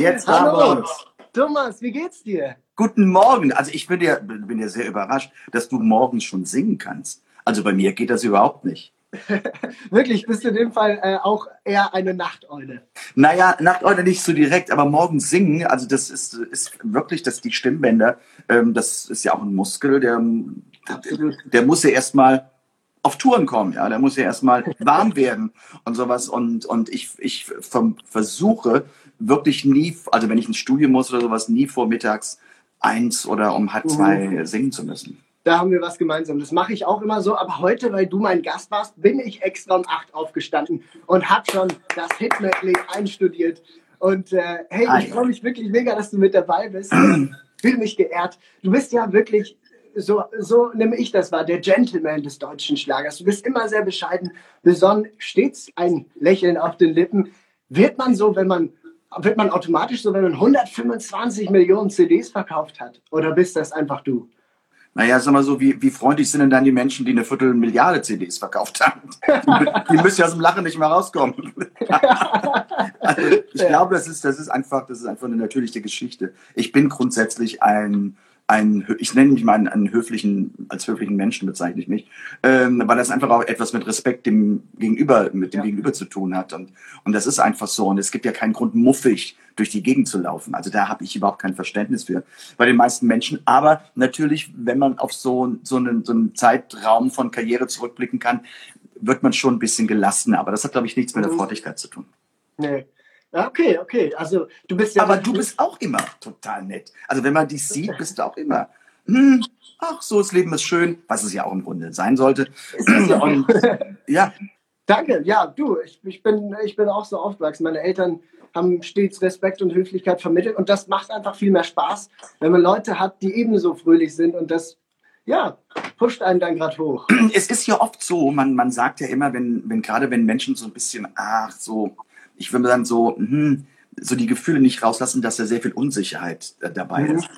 Jetzt haben wir Hallo, uns. Thomas, wie geht's dir? Guten Morgen. Also ich bin ja, bin ja sehr überrascht, dass du morgens schon singen kannst. Also bei mir geht das überhaupt nicht. Wirklich, bist du in dem Fall äh, auch eher eine Nachteule? Naja, Nachteule nicht so direkt, aber morgens singen, also das ist, ist wirklich, dass die Stimmbänder, ähm, das ist ja auch ein Muskel, der, Absolut. der muss ja erstmal auf Touren kommen, ja, der muss ja erstmal warm werden und sowas und, und ich, ich versuche wirklich nie, also wenn ich ins Studio muss oder sowas, nie vor mittags eins oder um halb zwei singen zu müssen. Da haben wir was gemeinsam. Das mache ich auch immer so. Aber heute, weil du mein Gast warst, bin ich extra um 8 aufgestanden und habe schon das Hit-Medley einstudiert. Und äh, hey, ich freue mich wirklich mega, dass du mit dabei bist. Fühle mich geehrt. Du bist ja wirklich, so, so nehme ich das wahr, der Gentleman des deutschen Schlagers. Du bist immer sehr bescheiden, besonnen, stets ein Lächeln auf den Lippen. Wird man so, wenn man, wird man automatisch so, wenn man 125 Millionen CDs verkauft hat? Oder bist das einfach du? Naja, sag mal so, wie, wie freundlich sind denn dann die Menschen, die eine Viertelmilliarde CDs verkauft haben? Die, die müssen ja aus dem Lachen nicht mehr rauskommen. Also ich Ja. glaube, das ist, das ist einfach, das ist einfach eine natürliche Geschichte. Ich bin grundsätzlich ein, ein, ich nenne mich mal einen, einen höflichen, als höflichen Menschen bezeichne ich mich, ähm, weil das einfach auch etwas mit Respekt dem Gegenüber, mit dem Ja. Gegenüber zu tun hat. Und, und das ist einfach so. Und es gibt ja keinen Grund, muffig durch die Gegend zu laufen. Also da habe ich überhaupt kein Verständnis für bei den meisten Menschen. Aber natürlich, wenn man auf so, so, einen, so einen Zeitraum von Karriere zurückblicken kann, wird man schon ein bisschen gelassener. Aber das hat, glaube ich, nichts mit der Mhm. Freundlichkeit zu tun. Nee. Ja, okay, okay. Also du bist ja. Aber du bist auch immer total nett. Also wenn man dich sieht, bist du auch immer, hm, ach so, das Leben ist schön, was es ja auch im Grunde sein sollte. Und ja, Danke, ja, du, ich, ich, bin, ich bin auch so aufgewachsen. Meine Eltern haben stets Respekt und Höflichkeit vermittelt und das macht einfach viel mehr Spaß, wenn man Leute hat, die ebenso fröhlich sind und das, ja, pusht einen dann gerade hoch. es ist ja oft so, man, man sagt ja immer, wenn, wenn gerade wenn Menschen so ein bisschen, ach so, ich würde sagen so, hm, so die Gefühle nicht rauslassen, dass da sehr viel Unsicherheit äh, dabei Mhm. ist.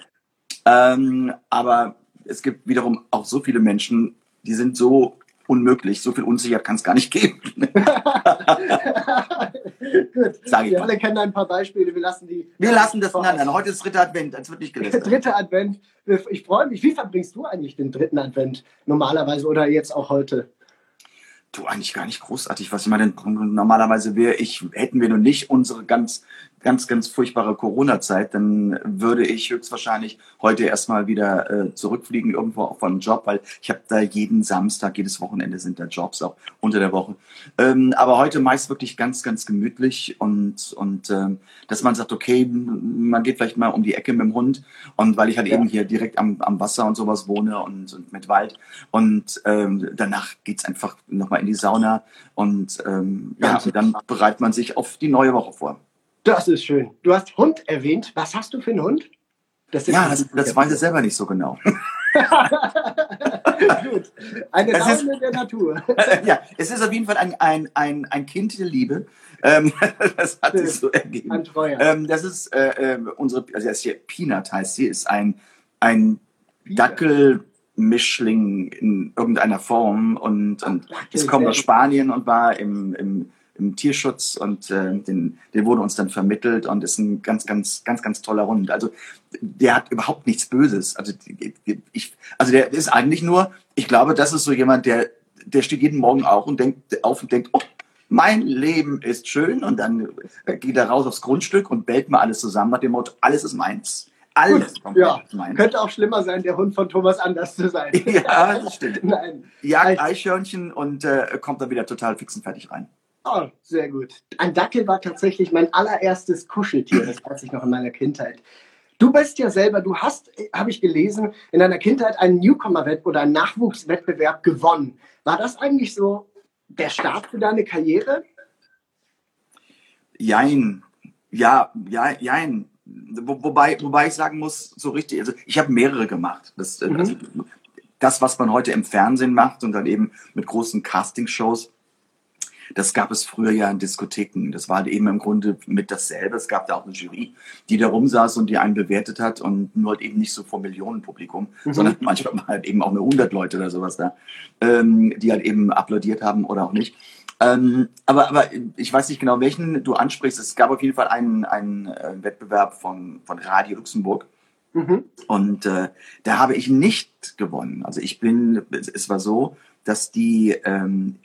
Ähm, aber es gibt wiederum auch so viele Menschen, die sind so unmöglich, so viel Unsicherheit kann es gar nicht geben. Gut, Sag ich wir mal. alle kennen ein paar Beispiele, wir lassen die. Wir lassen das voraus. nein, nein, Heute ist dritter Advent, es wird nicht gelästert. Dritter Advent. Ich freue mich. Wie verbringst du eigentlich den dritten Advent normalerweise oder jetzt auch heute? Du, eigentlich gar nicht großartig. Was ich meine, normalerweise wäre ich, hätten wir nun nicht unsere ganz, ganz, ganz furchtbare Corona-Zeit, dann würde ich höchstwahrscheinlich heute erstmal wieder äh, zurückfliegen, irgendwo auch von einem Job, weil ich habe da jeden Samstag, jedes Wochenende sind da Jobs auch unter der Woche. Ähm, aber heute meist wirklich ganz, ganz gemütlich und, und ähm, dass man sagt, okay, man geht vielleicht mal um die Ecke mit dem Hund und weil ich halt Ja. eben hier direkt am, am Wasser und sowas wohne und, und mit Wald und ähm, danach geht's einfach nochmal in die Sauna und ähm, ja, Ganz dann bereitet man sich auf die neue Woche vor. Das ist schön. Du hast Hund erwähnt. Was hast du für einen Hund? Das Ja, das, das weiß ich selber nicht so genau. Gut. Eine Es ist- der Natur. ja, es ist auf jeden Fall ein, ein, ein, ein Kind der Liebe. Ähm, das hat sich so ergeben. Ein Treuer. Ähm, das ist äh, äh, unsere, also das hier Peanut heißt sie, ist ein, ein Dackelmischling in irgendeiner Form und, und Dackel, es kommt aus. Spanien und war im, im, im Tierschutz und äh, den, der wurde uns dann vermittelt und ist ein ganz, ganz, ganz, ganz toller Hund. Also der hat überhaupt nichts Böses. Also ich, also der ist eigentlich nur, ich glaube, das ist so jemand, der, der steht jeden Morgen auch und denkt auf und denkt, oh, mein Leben ist schön und dann äh, geht er raus aufs Grundstück und bellt mal alles zusammen nach dem Motto, alles ist meins. Alles Gut, ja. meins. Könnte auch schlimmer sein, der Hund von Thomas anders zu sein. Ja, das stimmt. Nein. Jagt Eichhörnchen und äh, kommt dann wieder total fix und fertig rein. Oh, sehr gut. Ein Dackel war tatsächlich mein allererstes Kuscheltier. Das weiß ich noch in meiner Kindheit. Du bist ja selber, du hast, habe ich gelesen, in deiner Kindheit einen Newcomer-Wettbewerb oder einen Nachwuchswettbewerb gewonnen. War das eigentlich so der Start für deine Karriere? Jein. Ja, ja, jein. Wo, wobei, wobei ich sagen muss, so richtig, also ich habe mehrere gemacht. Das, äh, Mhm. also, das, was man heute im Fernsehen macht und dann eben mit großen Castingshows, das gab es früher ja in Diskotheken. Das war halt eben im Grunde mit dasselbe. Es gab da auch eine Jury, die da rumsaß und die einen bewertet hat und nur halt eben nicht so vor Millionenpublikum, Mhm. sondern manchmal waren halt eben auch nur 100 Leute oder sowas da, ähm, die halt eben applaudiert haben oder auch nicht. Ähm, aber, aber ich weiß nicht genau, welchen du ansprichst. Es gab auf jeden Fall einen, einen äh, Wettbewerb von, von Radio Luxemburg. Mhm. Und äh, da habe ich nicht gewonnen. Also ich bin, es war so, dass die, ähm,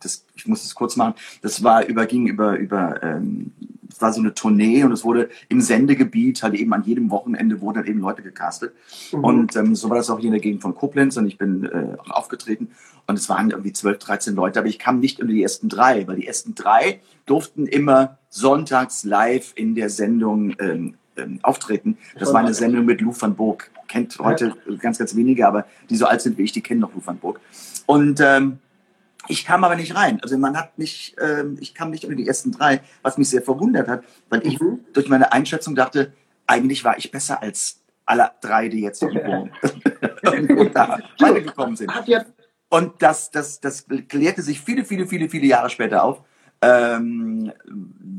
das, ich muss es kurz machen, das war über, ging über, über, ähm, es war so eine Tournee und es wurde im Sendegebiet halt eben an jedem Wochenende wurden halt eben Leute gecastet. Mhm. Und ähm, so war das auch hier in der Gegend von Koblenz und ich bin äh, auch aufgetreten und es waren irgendwie 12, 13 Leute, aber ich kam nicht unter die ersten drei, weil die ersten drei durften immer sonntags live in der Sendung ähm, ähm, auftreten. Das war eine Sendung mit Lou van Burg. Kennt heute ganz, ganz wenige, aber die so alt sind wie ich, die kennen noch Lou van Burg. Und ähm, ich kam aber nicht rein. Also man hat mich, ähm, ich kam nicht unter die ersten drei, was mich sehr verwundert hat, weil ich mhm. durch meine Einschätzung dachte, eigentlich war ich besser als alle drei, die jetzt irgendwo, irgendwo da weitergekommen sind. Und das, das, das klärte sich viele, viele, viele, viele Jahre später auf ähm,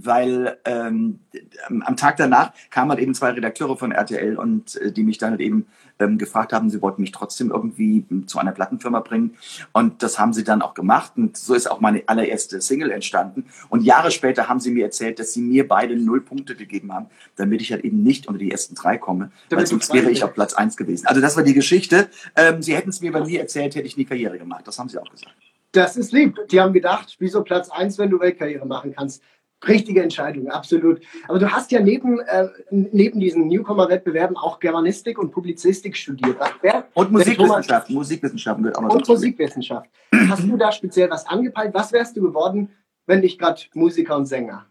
weil ähm, am Tag danach kamen halt eben zwei Redakteure von RTL und äh, die mich dann halt eben ähm, gefragt haben, sie wollten mich trotzdem irgendwie zu einer Plattenfirma bringen und das haben sie dann auch gemacht und so ist auch meine allererste Single entstanden und Jahre später haben sie mir erzählt, dass sie mir beide null Punkte gegeben haben, damit ich halt eben nicht unter die ersten drei komme, weil sonst wäre ich auf Platz eins gewesen. Also das war die Geschichte. Ähm, sie hätten es mir bei mir erzählt, hätte ich nie Karriere gemacht. Das haben sie auch gesagt. Das ist lieb. Die haben gedacht, wieso Platz 1, wenn du Weltkarriere machen kannst? Richtige Entscheidung, absolut. Aber du hast ja neben, äh, neben diesen Newcomer-Wettbewerben auch Germanistik und Publizistik studiert. Wer, und Musikwissenschaften. Musikwissenschaften wird auch noch Und Musikwissenschaft. Hast du da speziell was angepeilt? Was wärst du geworden, wenn nicht gerade Musiker und Sänger?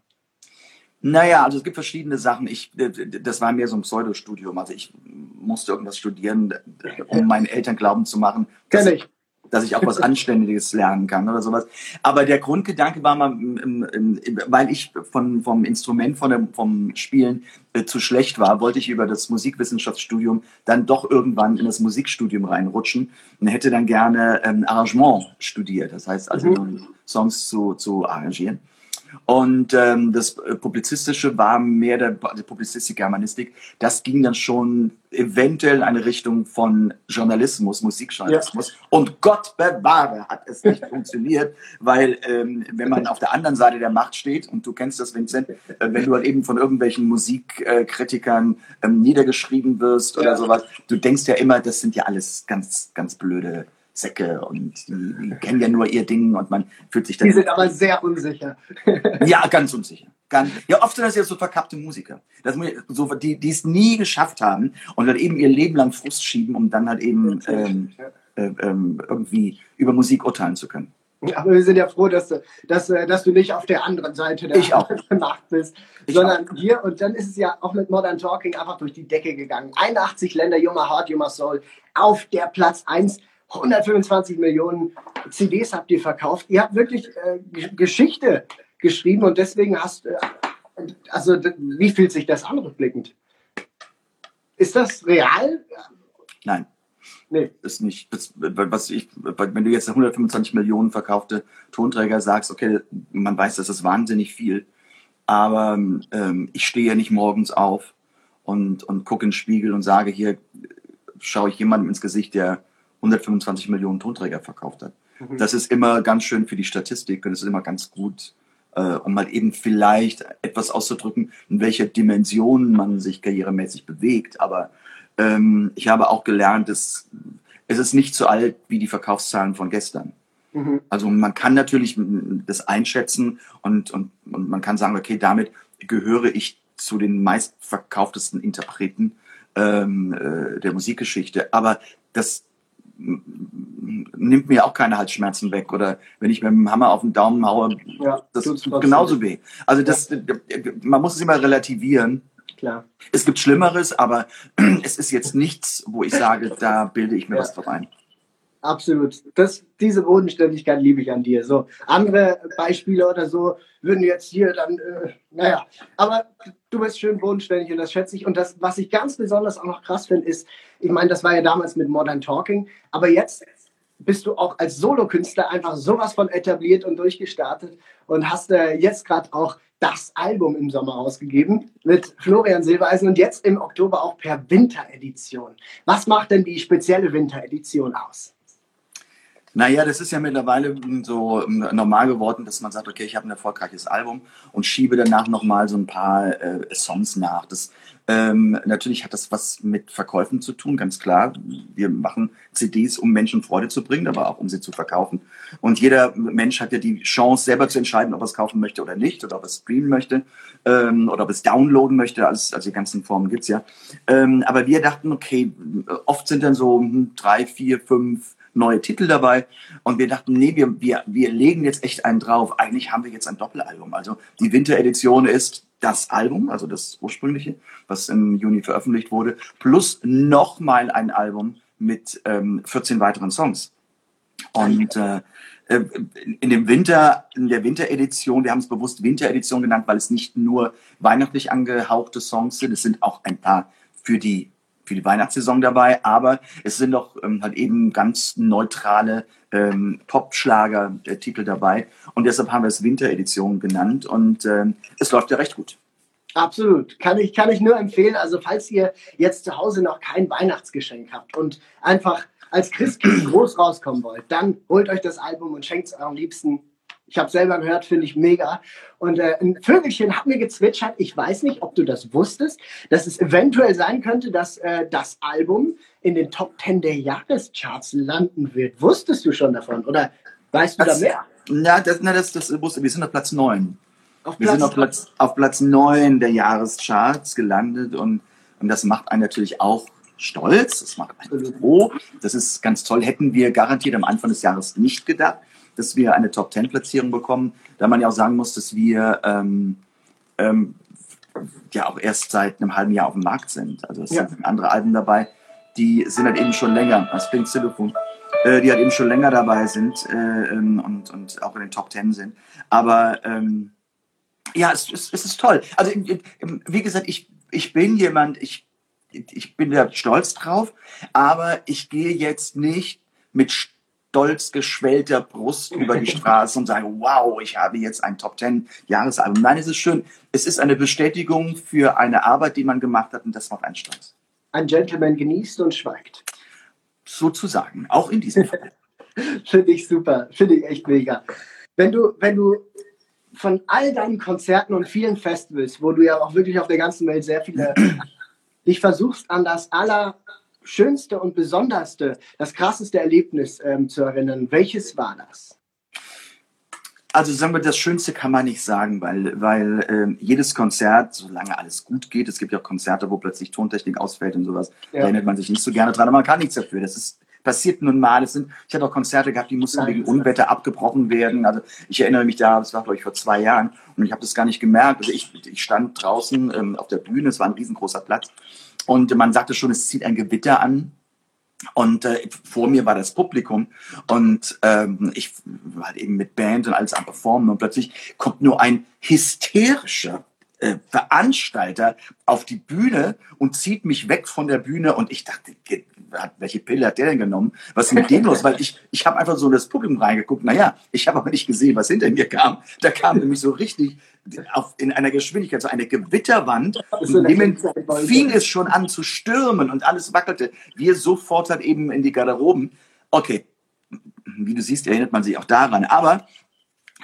Naja, also es gibt verschiedene Sachen. Ich, das war mehr so ein Pseudostudium. Also ich musste irgendwas studieren, um meinen Eltern glauben zu machen. Kenn ich dass ich auch was Anständiges lernen kann oder sowas. Aber der Grundgedanke war mal, weil ich von, vom Instrument, von dem, vom Spielen äh, zu schlecht war, wollte ich über das Musikwissenschaftsstudium dann doch irgendwann in das Musikstudium reinrutschen und hätte dann gerne ähm, Arrangement studiert. Das heißt also mhm. Songs zu, zu arrangieren. Und ähm, das äh, Publizistische war mehr der, die Publizistik, Germanistik. Das ging dann schon eventuell in eine Richtung von Journalismus, Musikjournalismus. Ja. Und Gott bewahre, hat es nicht funktioniert, weil ähm, wenn man auf der anderen Seite der Macht steht, und du kennst das, Vincent, äh, wenn du halt eben von irgendwelchen Musikkritikern ähm, niedergeschrieben wirst oder ja. sowas, du denkst ja immer, das sind ja alles ganz, ganz blöde Säcke und die, die, kennen ja nur ihr Ding und man fühlt sich dann. Die sind aber sehr unsicher. ja, ganz unsicher. Ganz, ja, oft sind das ja so verkappte Musiker, man, so, die, die es nie geschafft haben und dann eben ihr Leben lang Frust schieben, um dann halt eben ähm, äh, ähm, irgendwie über Musik urteilen zu können. Aber wir sind ja froh, dass du, dass, äh, dass du nicht auf der anderen Seite der, ich. Macht bist, ich sondern auch. hier. Und dann ist es ja auch mit Modern Talking einfach durch die Decke gegangen. 81 Länder, Yuma Heart, Yuma Soul, auf der Platz 1 125 Millionen CDs habt ihr verkauft. Ihr habt wirklich äh, Geschichte geschrieben und deswegen hast äh, also wie fühlt sich das an rückblickend? Ist das real? Nein. Nee. Ist nicht. Das, was ich, wenn du jetzt 125 Millionen verkaufte Tonträger sagst, okay, man weiß, das ist wahnsinnig viel. Aber ähm, ich stehe ja nicht morgens auf und, und gucke in den Spiegel und sage, hier schaue ich jemandem ins Gesicht, der 125 Millionen Tonträger verkauft hat. Mhm. Das ist immer ganz schön für die Statistik und es ist immer ganz gut, äh, um mal eben vielleicht etwas auszudrücken, in welcher Dimension man sich karrieremäßig bewegt. Aber ähm, ich habe auch gelernt, dass es ist nicht so alt wie die Verkaufszahlen von gestern. Mhm. Also man kann natürlich das einschätzen und, und, und man kann sagen, okay, damit gehöre ich zu den meistverkauftesten Interpreten ähm, äh, der Musikgeschichte. Aber das nimmt mir auch keine Halsschmerzen weg. Oder wenn ich mit dem Hammer auf den Daumen haue, ja, das tut genauso weh. Also das, ja. man muss es immer relativieren. Klar. Es gibt Schlimmeres, aber es ist jetzt nichts, wo ich sage, da bilde ich mir ja. was drauf ein. Absolut. Das, diese Bodenständigkeit liebe ich an dir. So andere Beispiele oder so würden jetzt hier dann, äh, naja, aber du bist schön bodenständig und das schätze ich. Und das, was ich ganz besonders auch noch krass finde, ist, ich meine, das war ja damals mit Modern Talking, aber jetzt bist du auch als Solokünstler einfach sowas von etabliert und durchgestartet und hast äh, jetzt gerade auch das Album im Sommer ausgegeben mit Florian Silbereisen und jetzt im Oktober auch per Winteredition. Was macht denn die spezielle Winteredition aus? Naja, das ist ja mittlerweile so ähm, normal geworden, dass man sagt, okay, ich habe ein erfolgreiches Album und schiebe danach nochmal so ein paar äh, Songs nach. Das, ähm, natürlich hat das was mit Verkäufen zu tun, ganz klar. Wir machen CDs, um Menschen Freude zu bringen, aber auch um sie zu verkaufen. Und jeder Mensch hat ja die Chance, selber zu entscheiden, ob er es kaufen möchte oder nicht, oder ob er es streamen möchte, ähm, oder ob er es downloaden möchte. Alles, also die ganzen Formen gibt's ja. Ähm, aber wir dachten, okay, oft sind dann so hm, drei, vier, fünf neue Titel dabei. Und wir dachten, nee, wir, wir, wir legen jetzt echt einen drauf. Eigentlich haben wir jetzt ein Doppelalbum. Also die Winteredition ist das Album, also das ursprüngliche, was im Juni veröffentlicht wurde, plus nochmal ein Album mit ähm, 14 weiteren Songs. Und äh, äh, in dem Winter, in der Winteredition, wir haben es bewusst Winteredition genannt, weil es nicht nur weihnachtlich angehauchte Songs sind, es sind auch ein paar für die für die Weihnachtssaison dabei, aber es sind doch ähm, halt eben ganz neutrale ähm, Pop-Schlager-Titel dabei und deshalb haben wir es Winteredition genannt und ähm, es läuft ja recht gut. Absolut. Kann ich, kann ich nur empfehlen. Also, falls ihr jetzt zu Hause noch kein Weihnachtsgeschenk habt und einfach als Christkind groß rauskommen wollt, dann holt euch das Album und schenkt es eurem Liebsten ich habe selber gehört, finde ich mega. Und äh, ein Vögelchen hat mir gezwitschert. Ich weiß nicht, ob du das wusstest, dass es eventuell sein könnte, dass äh, das Album in den Top 10 der Jahrescharts landen wird. Wusstest du schon davon? Oder weißt du das, da mehr? Ja, das, na, das, das wusste. Wir sind auf Platz 9. Auf wir sind auf Platz, auf Platz 9 der Jahrescharts gelandet und, und das macht einen natürlich auch stolz. Das macht einen froh. Das ist ganz toll. Hätten wir garantiert am Anfang des Jahres nicht gedacht dass wir eine Top-10-Platzierung bekommen, da man ja auch sagen muss, dass wir ähm, ähm, ja auch erst seit einem halben Jahr auf dem Markt sind. Also es ja. sind andere Alben dabei, die sind halt eben schon länger, das Pink Telefon, äh, die halt eben schon länger dabei sind äh, ähm, und, und auch in den Top 10 sind. Aber ähm, ja, es, es, es ist toll. Also wie gesagt, ich, ich bin jemand, ich, ich bin da stolz drauf, aber ich gehe jetzt nicht mit stolz geschwellter Brust über die Straße und sage, wow, ich habe jetzt ein Top Ten Jahresalbum. Nein, es ist schön. Es ist eine Bestätigung für eine Arbeit, die man gemacht hat und das macht einen stolz. Ein Gentleman genießt und schweigt. Sozusagen, auch in diesem Fall. Finde ich super, finde ich echt mega. Wenn du, wenn du von all deinen Konzerten und vielen Festivals, wo du ja auch wirklich auf der ganzen Welt sehr viele dich versuchst an das aller schönste und besonderste, das krasseste Erlebnis ähm, zu erinnern. Welches war das? Also sagen wir, das Schönste kann man nicht sagen, weil, weil äh, jedes Konzert, solange alles gut geht, es gibt ja auch Konzerte, wo plötzlich Tontechnik ausfällt und sowas, ja. da erinnert man sich nicht so gerne dran, aber man kann nichts dafür. Das ist passiert nun mal. Es sind, ich hatte auch Konzerte gehabt, die mussten wegen Unwetter abgebrochen werden. Also ich erinnere mich da, das war glaube ich vor zwei Jahren und ich habe das gar nicht gemerkt. Also ich, ich stand draußen ähm, auf der Bühne, es war ein riesengroßer Platz und man sagte schon, es zieht ein Gewitter an. Und äh, vor mir war das Publikum. Und ähm, ich war halt eben mit Band und alles am Performen. Und plötzlich kommt nur ein hysterischer äh, Veranstalter auf die Bühne und zieht mich weg von der Bühne. Und ich dachte, welche Pille hat der denn genommen? Was ist mit dem los? Weil ich, ich habe einfach so in das Publikum reingeguckt. Naja, ich habe aber nicht gesehen, was hinter mir kam. Da kam nämlich so richtig auf, in einer Geschwindigkeit, so eine Gewitterwand. Und dem fing es schon an zu stürmen und alles wackelte. Wir sofort halt eben in die Garderoben. Okay, wie du siehst, erinnert man sich auch daran. Aber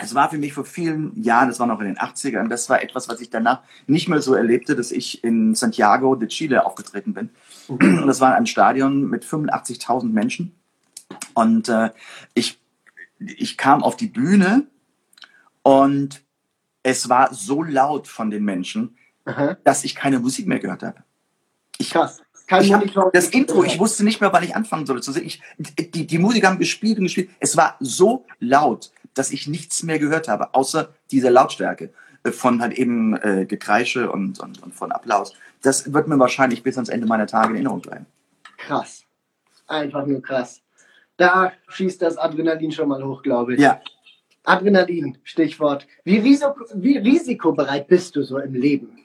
es war für mich vor vielen Jahren, das war noch in den 80ern, das war etwas, was ich danach nicht mehr so erlebte, dass ich in Santiago de Chile aufgetreten bin. Und das war ein Stadion mit 85.000 Menschen. Und äh, ich, ich kam auf die Bühne und es war so laut von den Menschen, Aha. dass ich keine Musik mehr gehört habe. Ich, Krass. Kein ich hab, das Intro, ich wusste nicht mehr, wann ich anfangen sollte. Ich, die, die Musiker haben gespielt und gespielt. Es war so laut dass ich nichts mehr gehört habe, außer dieser Lautstärke äh, von halt eben äh, Gekreische und, und, und von Applaus. Das wird mir wahrscheinlich bis ans Ende meiner Tage in Erinnerung bleiben. Krass. Einfach nur krass. Da schießt das Adrenalin schon mal hoch, glaube ich. Ja. Adrenalin, Stichwort. Wie, risiko, wie risikobereit bist du so im Leben?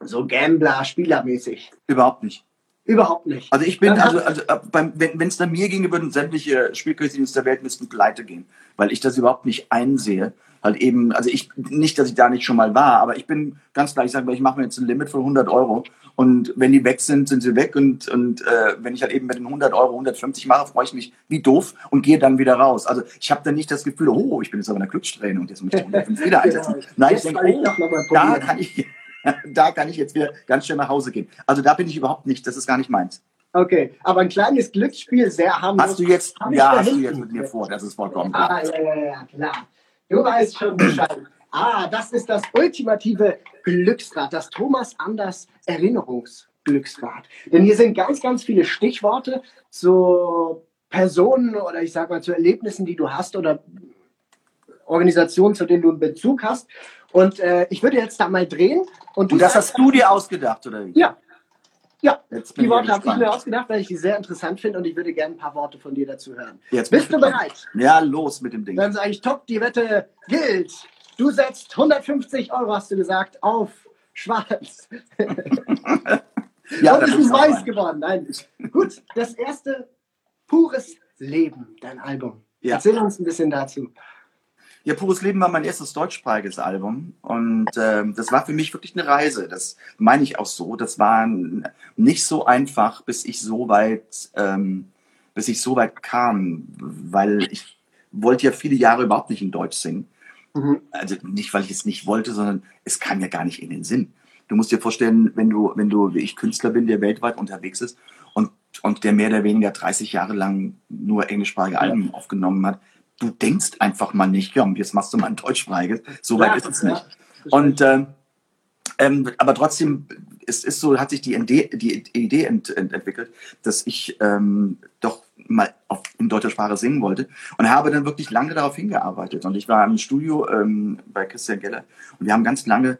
So Gambler, spielermäßig? Überhaupt nicht. Überhaupt nicht. Also ich bin, also, also äh, beim, wenn es dann mir ginge, würden sämtliche Spielcasinos der Welt müssten pleite gehen, weil ich das überhaupt nicht einsehe. Halt eben, also ich, nicht, dass ich da nicht schon mal war, aber ich bin ganz klar, ich sage, ich mache mir jetzt ein Limit von 100 Euro und wenn die weg sind, sind sie weg und, und äh, wenn ich halt eben mit den 100 Euro 150 mache, freue ich mich wie doof und gehe dann wieder raus. Also ich habe dann nicht das Gefühl, oh, ich bin jetzt aber in der Glückssträhne und jetzt muss ich 105 wieder einsetzen. Nein, ich denke, oh, mal da kann ich, da kann ich jetzt wieder ganz schnell nach Hause gehen. Also da bin ich überhaupt nicht, das ist gar nicht meins. Okay, aber ein kleines Glücksspiel, sehr harmlos. Hast du jetzt, Hab ja, hast du jetzt mit mir vor, das ist vollkommen klar. Ah, ja, ja, ja, klar. Du weißt schon Bescheid. Ah, das ist das ultimative Glücksrad, das Thomas Anders Erinnerungsglücksrad. Denn hier sind ganz, ganz viele Stichworte zu Personen oder ich sag mal zu Erlebnissen, die du hast oder Organisationen, zu denen du einen Bezug hast. Und äh, ich würde jetzt da mal drehen. Und, Und das hast du dir ausgedacht, oder wie? Ja. Ja, die Worte habe ich mir ausgedacht, weil ich die sehr interessant finde und ich würde gerne ein paar Worte von dir dazu hören. Jetzt Bist du bereit? Ja, los mit dem Ding. Dann sage ich, top, die Wette gilt. Du setzt 150 Euro, hast du gesagt, auf schwarz. Ja, und es ist weiß rein. geworden. Nein. Gut, das erste, pures Leben, dein Album. Ja. Erzähl uns ein bisschen dazu. Ja, Pures Leben war mein erstes deutschsprachiges Album und ähm, das war für mich wirklich eine Reise. Das meine ich auch so. Das war nicht so einfach, bis ich so weit, ähm, bis ich so weit kam, weil ich wollte ja viele Jahre überhaupt nicht in Deutsch singen. Mhm. Also nicht, weil ich es nicht wollte, sondern es kam mir gar nicht in den Sinn. Du musst dir vorstellen, wenn du, wenn du wie ich Künstler bin, der weltweit unterwegs ist und, und der mehr oder weniger 30 Jahre lang nur englischsprachige Alben aufgenommen hat, du denkst einfach mal nicht, ja, jetzt machst du mal ein deutschsprachiges. So weit Ja, ist es nicht. Und ähm, ähm, aber trotzdem es ist so, hat sich die Idee, die Idee ent, ent, entwickelt, dass ich ähm, doch mal auf, in deutscher Sprache singen wollte und habe dann wirklich lange darauf hingearbeitet. Und ich war im Studio ähm, bei Christian Geller und wir haben ganz lange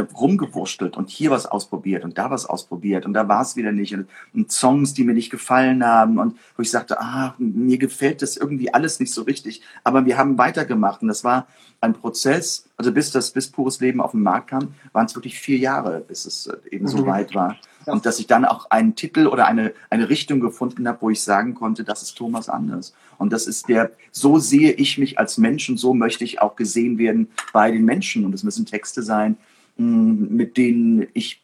rumgewurschtelt und hier was ausprobiert und da was ausprobiert und da war es wieder nicht und, und Songs, die mir nicht gefallen haben und wo ich sagte, ah, mir gefällt das irgendwie alles nicht so richtig, aber wir haben weitergemacht und das war ein Prozess, also bis das bis pures Leben auf den Markt kam, waren es wirklich vier Jahre, bis es äh, eben so Mhm. weit war und dass ich dann auch einen Titel oder eine eine Richtung gefunden habe, wo ich sagen konnte, das ist Thomas Anders und das ist der, so sehe ich mich als Mensch und so möchte ich auch gesehen werden bei den Menschen und es müssen Texte sein, mit denen ich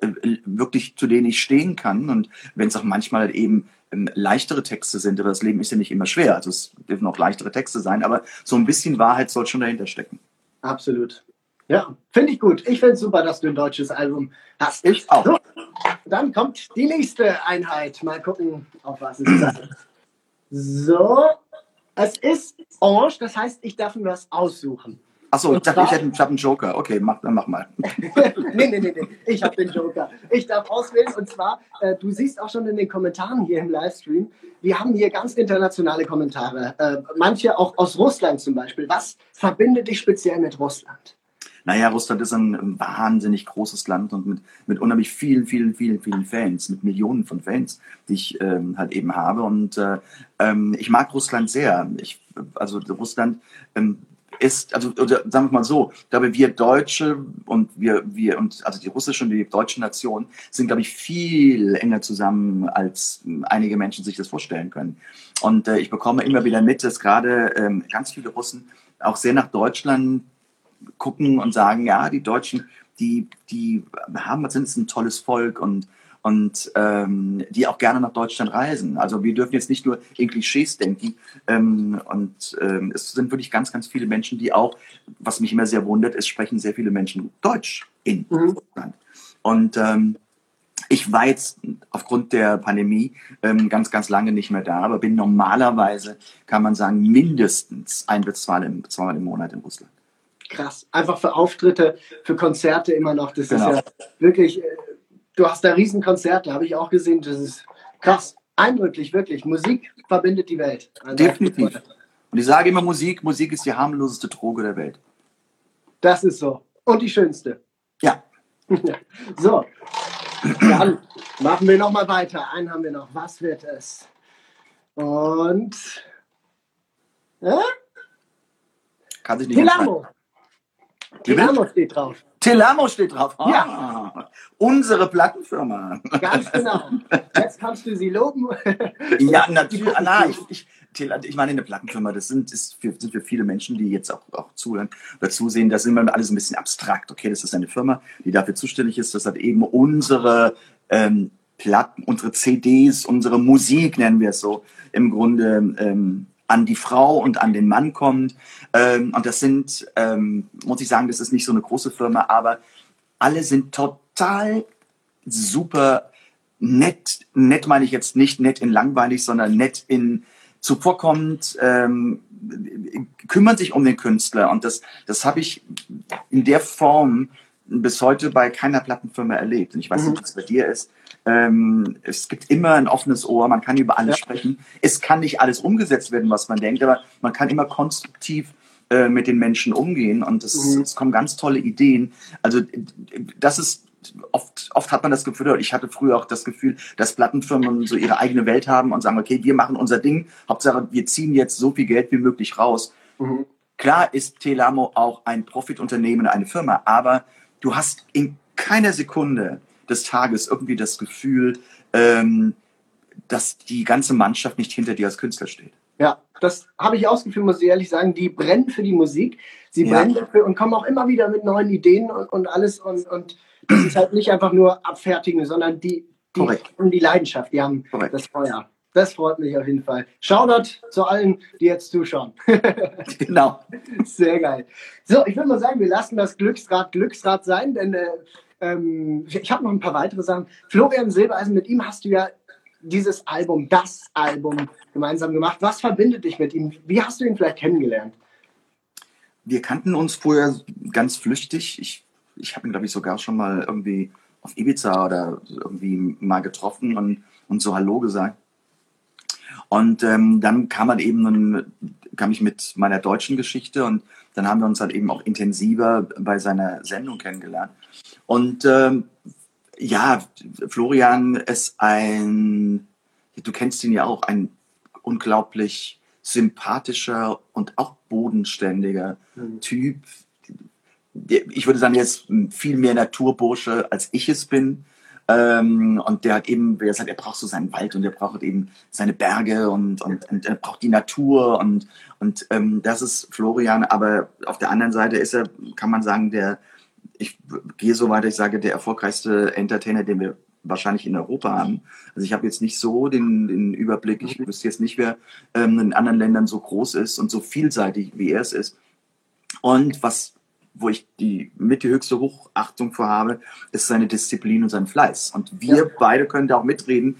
äh, wirklich zu denen ich stehen kann und wenn es auch manchmal eben ähm, leichtere Texte sind, aber das Leben ist ja nicht immer schwer, also es dürfen auch leichtere Texte sein, aber so ein bisschen Wahrheit soll schon dahinter stecken. Absolut. Ja, finde ich gut. Ich finde es super, dass du ein deutsches Album hast. Ich auch. So, dann kommt die nächste Einheit. Mal gucken, auf was es zeigt. So, es ist orange, das heißt, ich darf mir was aussuchen. Achso, ich dachte, ich hätte ich hab einen Joker. Okay, mach, dann mach mal. nee, nee, nee, nee. Ich habe den Joker. Ich darf auswählen und zwar, äh, du siehst auch schon in den Kommentaren hier im Livestream, wir haben hier ganz internationale Kommentare. Äh, manche auch aus Russland zum Beispiel. Was verbindet dich speziell mit Russland? Naja, Russland ist ein, ein wahnsinnig großes Land und mit, mit unheimlich vielen, vielen, vielen, vielen Fans, mit Millionen von Fans, die ich ähm, halt eben habe. Und äh, ähm, ich mag Russland sehr. Ich, also Russland ähm, ist, also oder sagen wir mal so, ich glaube, wir Deutsche und wir, wir und also die russische und die deutsche Nation sind, glaube ich, viel enger zusammen, als einige Menschen sich das vorstellen können. Und äh, ich bekomme immer wieder mit, dass gerade ähm, ganz viele Russen auch sehr nach Deutschland gucken und sagen, ja, die Deutschen, die, die haben sind ein tolles Volk und, und ähm, die auch gerne nach Deutschland reisen. Also wir dürfen jetzt nicht nur in Klischees denken. Ähm, und ähm, es sind wirklich ganz, ganz viele Menschen, die auch, was mich immer sehr wundert, es sprechen sehr viele Menschen Deutsch in Mhm. Russland. Und ähm, ich war jetzt aufgrund der Pandemie ähm, ganz, ganz lange nicht mehr da, aber bin normalerweise, kann man sagen, mindestens ein bis zweimal im, zweimal im Monat in Russland. Krass. Einfach für Auftritte, für Konzerte immer noch. Das Genau. ist ja wirklich, äh, du hast da Riesenkonzerte, habe ich auch gesehen. Das ist krass. Eindrücklich, wirklich. Musik verbindet die Welt. Also, Definitiv. Und ich sage immer, Musik, Musik ist die harmloseste Droge der Welt. Das ist so. Und die schönste. Ja, So, dann machen wir noch mal weiter. Einen haben wir noch. Was wird es? Und äh? kann sich nicht. Tilamo. Tilamo steht drauf. Telamo steht drauf. Ah, Ja. Unsere Plattenfirma. Ganz genau. Jetzt kannst du sie loben. Ja, natürlich. gucken Na, ich, ich, ich meine, eine Plattenfirma, das sind, ist für, sind für viele Menschen, die jetzt auch, auch zuhören oder zusehen, das ist immer alles ein bisschen abstrakt. Okay, das ist eine Firma, die dafür zuständig ist, dass halt eben unsere ähm, Platten, unsere CDs, unsere Musik, nennen wir es so, im Grunde ähm, an die Frau und an den Mann kommt. Ähm, und das sind, ähm, muss ich sagen, das ist nicht so eine große Firma, aber alle sind total super nett. Nett meine ich jetzt nicht nett in langweilig, sondern nett in zuvorkommend, ähm, kümmern sich um den Künstler. Und das, das habe ich in der Form bis heute bei keiner Plattenfirma erlebt. Und ich weiß Mhm. nicht, was bei dir ist. Ähm, es gibt immer ein offenes Ohr, man kann über alles Ja. sprechen. Es kann nicht alles umgesetzt werden, was man denkt, aber man kann immer konstruktiv äh, mit den Menschen umgehen und es, Mhm. es kommen ganz tolle Ideen. Also das ist oft, oft hat man das Gefühl, ich hatte früher auch das Gefühl, dass Plattenfirmen so ihre eigene Welt haben und sagen, okay, wir machen unser Ding, Hauptsache wir ziehen jetzt so viel Geld wie möglich raus. Mhm. Klar ist Telamo auch ein Profitunternehmen, eine Firma, aber du hast in keiner Sekunde des Tages irgendwie das Gefühl, ähm, dass die ganze Mannschaft nicht hinter dir als Künstler steht. Ja, das habe ich ausgeführt, muss ich ehrlich sagen. Die brennen für die Musik. Sie Ja. brennen dafür und kommen auch immer wieder mit neuen Ideen und, und alles. Und, und das ist halt nicht einfach nur abfertigen, sondern die, die Korrekt. haben die Leidenschaft, die haben Korrekt. das Feuer. Das freut mich auf jeden Fall. Shoutout zu allen, die jetzt zuschauen. Genau. Sehr geil. So, ich würde mal sagen, wir lassen das Glücksrad Glücksrad sein, denn äh, ähm, ich habe noch ein paar weitere Sachen. Florian Silbereisen, mit ihm hast du ja dieses Album, das Album gemeinsam gemacht. Was verbindet dich mit ihm? Wie hast du ihn vielleicht kennengelernt? Wir kannten uns vorher ganz flüchtig. Ich, ich habe ihn, glaube ich, sogar schon mal irgendwie auf Ibiza oder irgendwie mal getroffen und, und so Hallo gesagt. Und ähm, dann kam halt eben, kam ich mit meiner deutschen Geschichte und dann haben wir uns halt eben auch intensiver bei seiner Sendung kennengelernt. Und ähm, ja, Florian ist ein, du kennst ihn ja auch, ein unglaublich sympathischer und auch bodenständiger Mhm. Typ. Ich würde sagen, er ist viel mehr Naturbursche, als ich es bin. Ähm, und der hat eben, wie er sagt, er braucht so seinen Wald und er braucht eben seine Berge und, und, und er braucht die Natur und, und ähm, das ist Florian. Aber auf der anderen Seite ist er, kann man sagen, der, ich gehe so weiter, ich sage, der erfolgreichste Entertainer, den wir wahrscheinlich in Europa haben. Also ich habe jetzt nicht so den, den Überblick, ich wüsste jetzt nicht, wer ähm, in anderen Ländern so groß ist und so vielseitig, wie er es ist. Und was, wo ich die mit die höchste Hochachtung vor habe, ist seine Disziplin und sein Fleiß. Und wir Ja. beide können da auch mitreden.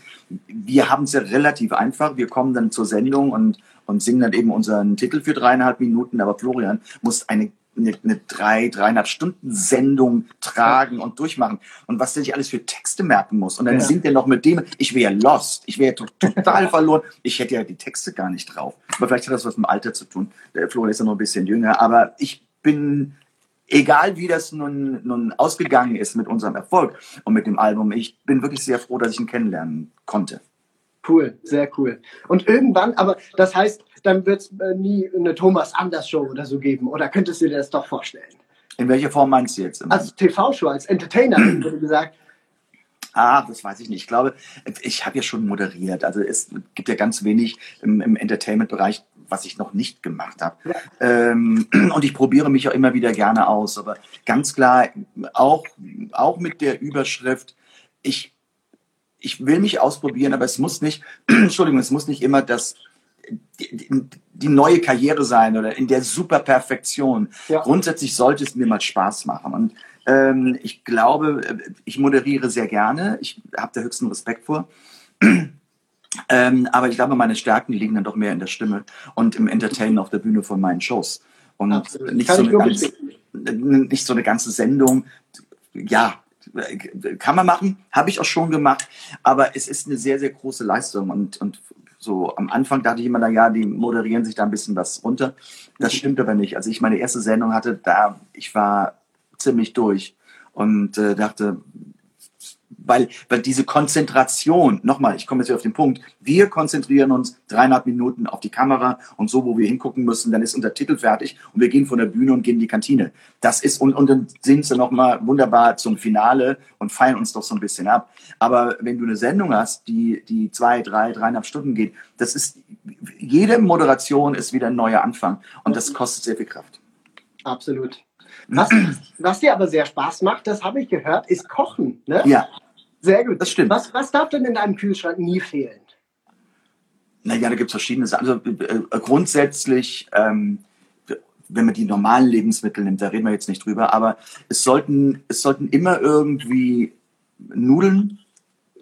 Wir haben es ja relativ einfach. Wir kommen dann zur Sendung und, und singen dann eben unseren Titel für dreieinhalb Minuten. Aber Florian muss eine eine, eine drei, dreieinhalb Stunden Sendung tragen und durchmachen. Und was der sich alles für Texte merken muss. Und dann Ja. singt er noch mit dem, ich wäre lost, ich wäre to total verloren. Ich hätte ja die Texte gar nicht drauf. Aber vielleicht hat das was mit dem Alter zu tun. Der Florian ist ja noch ein bisschen jünger. Aber ich bin, egal wie das nun, nun ausgegangen ist mit unserem Erfolg und mit dem Album, ich bin wirklich sehr froh, dass ich ihn kennenlernen konnte. Cool, sehr cool. Und irgendwann, aber das heißt, dann wird es äh, nie eine Thomas Anders Show oder so geben. Oder könntest du dir das doch vorstellen? In welcher Form meinst du jetzt? Als TV-Show, als Entertainer, wurde gesagt. Ah, das weiß ich nicht. Ich glaube, ich habe ja schon moderiert. Also es gibt ja ganz wenig im, im Entertainment-Bereich, was ich noch nicht gemacht habe. Ähm, und ich probiere mich auch immer wieder gerne aus. Aber ganz klar, auch, auch mit der Überschrift, ich, ich will mich ausprobieren, aber es muss nicht, Entschuldigung, es muss nicht immer das die, die, die neue Karriere sein oder in der Superperfektion. Ja. Grundsätzlich sollte es mir mal Spaß machen. Und ähm, ich glaube, ich moderiere sehr gerne. Ich habe da höchsten Respekt vor. ähm, aber ich glaube, meine Stärken liegen dann doch mehr in der Stimme und im Entertainen auf der Bühne von meinen Shows. Und Absolut. nicht so, eine nur ganz, nicht so eine ganze Sendung. Ja, kann man machen, habe ich auch schon gemacht, aber es ist eine sehr, sehr große Leistung und, und so am Anfang dachte ich immer, na ja, die moderieren sich da ein bisschen was runter. Das stimmt aber nicht. Als ich meine erste Sendung hatte, da ich war ziemlich durch und äh, dachte, weil, weil diese Konzentration, nochmal, ich komme jetzt wieder auf den Punkt, wir konzentrieren uns dreieinhalb Minuten auf die Kamera und so, wo wir hingucken müssen, dann ist unser Titel fertig und wir gehen von der Bühne und gehen in die Kantine. Das ist, und, und dann sind sie nochmal wunderbar zum Finale und feiern uns doch so ein bisschen ab. Aber wenn du eine Sendung hast, die, die zwei, drei, dreieinhalb Stunden geht, das ist, jede Moderation ist wieder ein neuer Anfang und das kostet sehr viel Kraft. Absolut. Was, was dir aber sehr Spaß macht, das habe ich gehört, ist Kochen. Ne? Ja. Sehr gut. Das stimmt. Was, was darf denn in deinem Kühlschrank nie fehlen? Naja, da gibt es verschiedene Sachen. Also äh, grundsätzlich, ähm, wenn man die normalen Lebensmittel nimmt, da reden wir jetzt nicht drüber, aber es sollten, es sollten immer irgendwie Nudeln,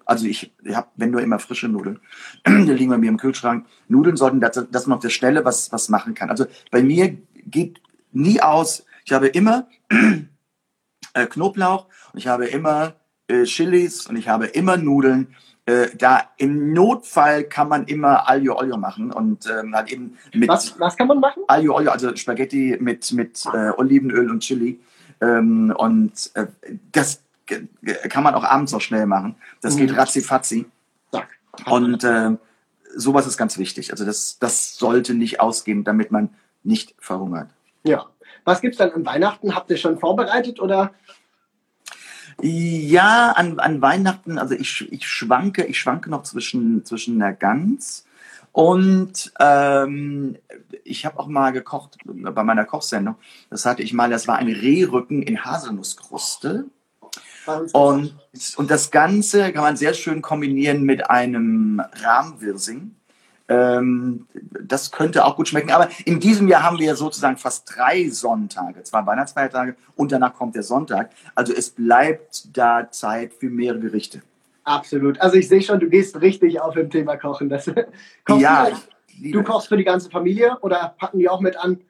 also ich, ich habe, wenn nur immer frische Nudeln, die liegen bei mir im Kühlschrank. Nudeln sollten, dass, dass man auf der Stelle was, was machen kann. Also bei mir geht nie aus, ich habe immer äh, Knoblauch und ich habe immer äh, Chilis und ich habe immer Nudeln. Äh, da im Notfall kann man immer Aglio Olio machen und ähm, halt eben mit Was, was kann man machen? Aglio Olio, also Spaghetti mit, mit äh, Olivenöl und Chili. Ähm, und äh, das kann man auch abends noch schnell machen. Das geht Mhm. ratzi-fatzi. Zack. Und äh, sowas ist ganz wichtig. Also das, das sollte nicht ausgehen, damit man nicht verhungert. Ja. Was gibt's dann an Weihnachten? Habt ihr schon vorbereitet oder? Ja, an, an Weihnachten, also ich, ich schwanke, ich schwanke noch zwischen, zwischen der Gans und ähm, ich habe auch mal gekocht bei meiner Kochsendung. Das hatte ich mal, das war ein Rehrücken in Haselnusskruste. Und, und das Ganze kann man sehr schön kombinieren mit einem Rahmwirsing. Ähm, das könnte auch gut schmecken. Aber in diesem Jahr haben wir sozusagen fast drei Sonntage, zwei Weihnachtsfeiertage und danach kommt der Sonntag. Also es bleibt da Zeit für mehrere Gerichte. Absolut. Also ich sehe schon, du gehst richtig auf im Thema Kochen. Das, kochst ja, du, kochst für die ganze Familie oder packen die auch mit an?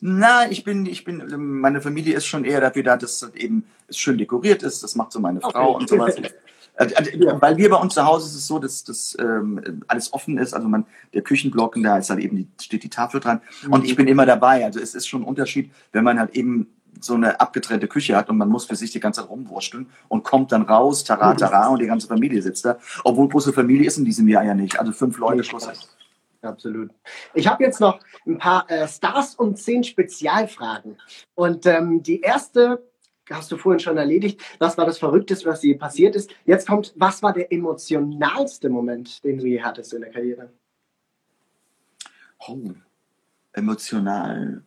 Na, ich bin, ich bin, meine Familie ist schon eher dafür da, dass es eben es schön dekoriert ist. Das macht so meine Frau Okay. und sowas. Äh, äh, Ja. Weil wir bei uns zu Hause ist es so, dass das ähm, alles offen ist. Also man, der Küchenblock, und da ist halt eben die, steht die Tafel dran. Und ich bin immer dabei. Also es ist schon ein Unterschied, wenn man halt eben so eine abgetrennte Küche hat und man muss für sich die ganze Zeit rumwursteln und kommt dann raus, tara, tara, und die ganze Familie sitzt da. Obwohl große Familie ist in diesem Jahr ja nicht. Also fünf Leute Schluss. Absolut. Ich habe jetzt noch ein paar äh, Stars und zehn Spezialfragen. Und ähm, die erste hast du vorhin schon erledigt. Was war das Verrückteste, was dir passiert ist? Jetzt kommt, was war der emotionalste Moment, den du je hattest in der Karriere? Oh, emotional.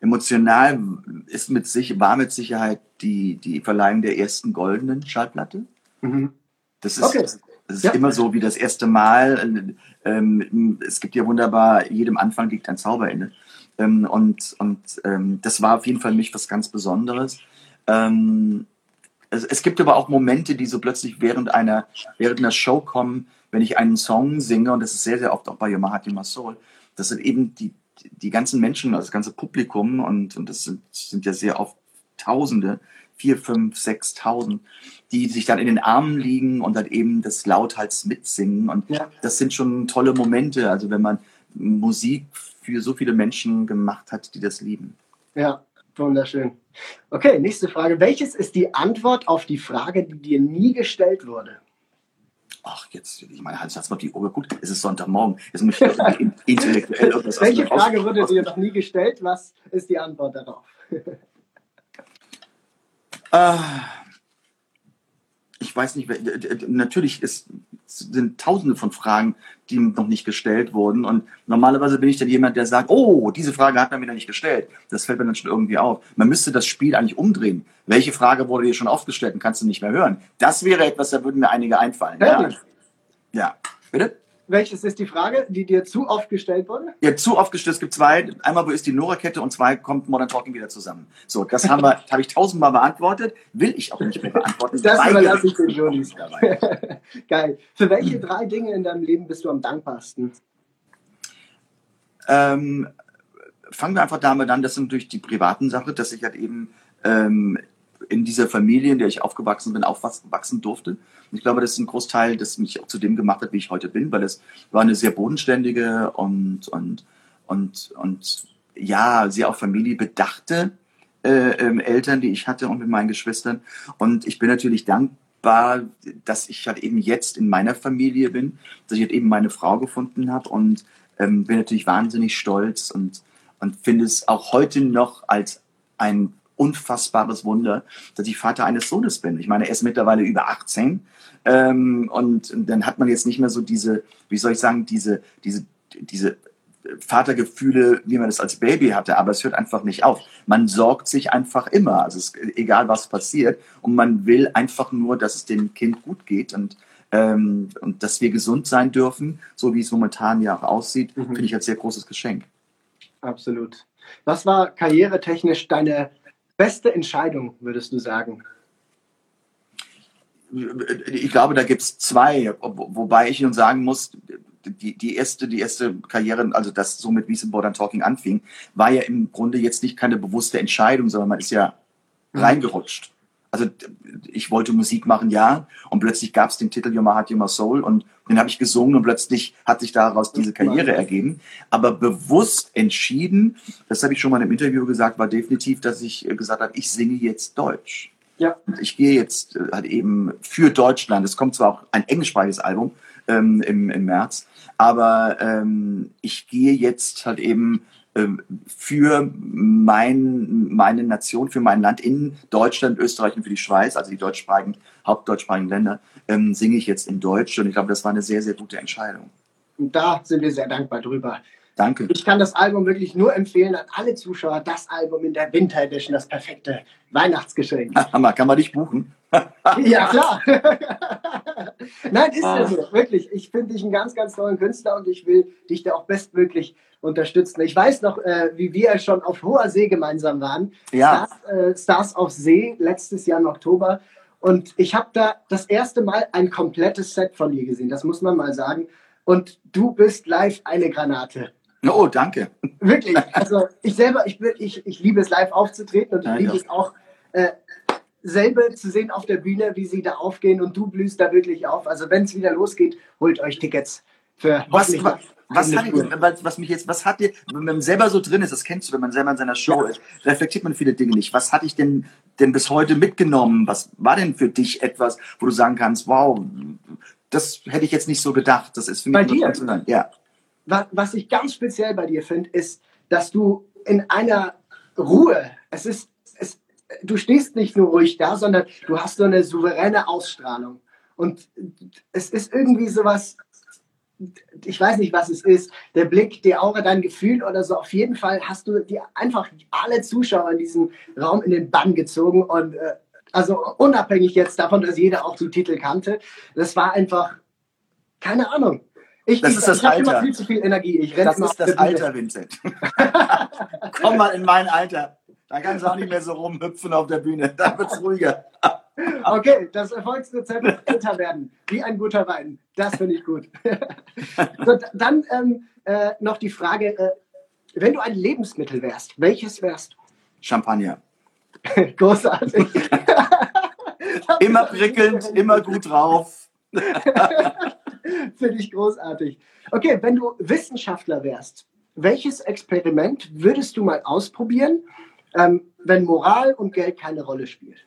Emotional ist mit sich, war mit Sicherheit die, die Verleihung der ersten goldenen Schallplatte. Mhm. Das ist, Okay. das ist Ja. immer so wie das erste Mal. Ähm, es gibt ja wunderbar, jedem Anfang liegt ein Zauber inne. Ähm, und und ähm, das war auf jeden Fall für mich was ganz Besonderes. Ähm, es, es gibt aber auch Momente, die so plötzlich während einer, während einer Show kommen, wenn ich einen Song singe, und das ist sehr, sehr oft auch bei Yamaha Tima Soul, das sind eben die, die ganzen Menschen, also das ganze Publikum, und, und das sind, sind ja sehr oft Tausende, vier, fünf, sechstausend, die sich dann in den Armen liegen und dann eben das lauthals mitsingen. Und Ja. das sind schon tolle Momente, also wenn man Musik für so viele Menschen gemacht hat, die das lieben. Ja, wunderschön. Okay, nächste Frage. Welches ist die Antwort auf die Frage, die dir nie gestellt wurde? Ach, jetzt, ich meine, Hans, jetzt mal die Ober. Gut, es ist Sonntagmorgen. Jetzt muss ich intellektuell irgendwas Welche Frage wurde dir noch nie gestellt? Was ist die Antwort darauf? Äh, ich weiß nicht, natürlich ist, sind tausende von Fragen, die noch nicht gestellt wurden. Und normalerweise bin ich dann jemand, der sagt, oh, diese Frage hat man mir noch nicht gestellt. Das fällt mir dann schon irgendwie auf. Man müsste das Spiel eigentlich umdrehen. Welche Frage wurde dir schon oft gestellt und kannst du nicht mehr hören? Das wäre etwas, da würden mir einige einfallen. Ja, ja. bitte? Welches ist die Frage, die dir zu oft gestellt wurde? Ja, zu oft gestellt. Es gibt zwei. Einmal, wo ist die Nora-Kette und zwei, kommt Modern Talking wieder zusammen. So, das haben wir, habe ich tausendmal beantwortet. Will ich auch nicht mehr beantworten. Das überlasse ich den dabei. Geil. Für welche drei Dinge in deinem Leben bist du am dankbarsten? Ähm, fangen wir einfach damit an, das sind durch die privaten Sachen, dass ich halt eben ähm, in dieser Familie, in der ich aufgewachsen bin, aufwachsen durfte. Ich glaube, das ist ein Großteil, das mich auch zu dem gemacht hat, wie ich heute bin, weil es war eine sehr bodenständige und, und, und, und ja, sehr auf Familie bedachte äh, ähm, Eltern, die ich hatte und mit meinen Geschwistern. Und ich bin natürlich dankbar dass ich halt eben jetzt in meiner Familie bin, dass ich halt eben meine Frau gefunden habe und ähm, bin natürlich wahnsinnig stolz und, und finde es auch heute noch als ein unfassbares Wunder, dass ich Vater eines Sohnes bin. Ich meine, er ist mittlerweile über 18 ähm, und dann hat man jetzt nicht mehr so diese, wie soll ich sagen, diese, diese, diese Vatergefühle, wie man das als Baby hatte, aber es hört einfach nicht auf. Man sorgt sich einfach immer, also es, egal was passiert und man will einfach nur, dass es dem Kind gut geht und ähm, und dass wir gesund sein dürfen, so wie es momentan ja auch aussieht, mhm. finde ich als sehr großes Geschenk. Absolut. Was war karrieretechnisch deine beste Entscheidung, würdest du sagen? Ich glaube, da gibt es zwei, wobei ich nun sagen muss, die, die erste, die erste Karriere, also das so mit Wiese Border Talking anfing, war ja im Grunde jetzt nicht keine bewusste Entscheidung, sondern man ist ja mhm. reingerutscht. Also ich wollte Musik machen, ja, und plötzlich gab es den Titel Your Heart, Your Soul und den habe ich gesungen und plötzlich hat sich daraus diese Karriere ergeben. Aber bewusst entschieden, das habe ich schon mal im Interview gesagt, war definitiv, dass ich gesagt habe, ich singe jetzt Deutsch. Ja. Und ich gehe jetzt äh, halt eben für Deutschland. Es kommt zwar auch ein englischsprachiges Album ähm, im, im März, aber ähm, ich gehe jetzt halt eben für mein, meine Nation, für mein Land in Deutschland, Österreich und für die Schweiz, also die deutschsprachigen, hauptdeutschsprachigen Länder, ähm, singe ich jetzt in Deutsch. Und ich glaube, das war eine sehr, sehr gute Entscheidung. Und da sind wir sehr dankbar drüber. Danke. Ich kann das Album wirklich nur empfehlen an alle Zuschauer. Das Album in der Winter Edition, das perfekte Weihnachtsgeschenk. Hammer, kann man dich buchen? ja, klar. Nein, ist ja so, wirklich. Ich finde dich einen ganz, ganz tollen Künstler und ich will dich da auch bestmöglich unterstützen. Ich weiß noch, äh, wie wir schon auf hoher See gemeinsam waren. Ja. Stars, äh, Stars auf See, letztes Jahr im Oktober. Und ich habe da das erste Mal ein komplettes Set von dir gesehen, das muss man mal sagen. Und du bist live eine Granate. Oh, danke. Wirklich. Also ich selber, ich, ich, ich liebe es live aufzutreten und ich ja, liebe ja. es auch äh, selber zu sehen auf der Bühne, wie sie da aufgehen und du blühst da wirklich auf. Also wenn es wieder losgeht, holt euch Tickets für was, was, was, hat, was, was mich jetzt, was hat dir, wenn man selber so drin ist, das kennst du, wenn man selber in seiner Show ja. ist, reflektiert man viele Dinge nicht. Was hatte ich denn, denn bis heute mitgenommen? Was war denn für dich etwas, wo du sagen kannst, wow, das hätte ich jetzt nicht so gedacht. Das ist für mich bei dir. Ja was ich ganz speziell bei dir finde, ist, dass du in einer Ruhe, es ist, es, du stehst nicht nur ruhig da, sondern du hast so eine souveräne Ausstrahlung. Und es ist irgendwie sowas, ich weiß nicht, was es ist, der Blick, die Aura, dein Gefühl oder so. Auf jeden Fall hast du die einfach alle Zuschauer in diesem Raum in den Bann gezogen und äh, also unabhängig jetzt davon, dass jeder auch den Titel kannte, das war einfach, keine Ahnung, ich, das ich, ist das ich Alter. Immer viel zu viel Energie. Ich das ist das Alter, Vincent. Komm mal in mein Alter. Da kannst du auch nicht mehr so rumhüpfen auf der Bühne. Da wird es ruhiger. okay, das Erfolgsrezept ist älter werden. Wie ein guter Wein. Das finde ich gut. so, dann ähm, äh, noch die Frage, äh, wenn du ein Lebensmittel wärst, welches wärst du? Champagner. Großartig. immer prickelnd, immer gut drauf. Finde ich großartig. Okay, wenn du Wissenschaftler wärst, welches Experiment würdest du mal ausprobieren, ähm, wenn Moral und Geld keine Rolle spielt?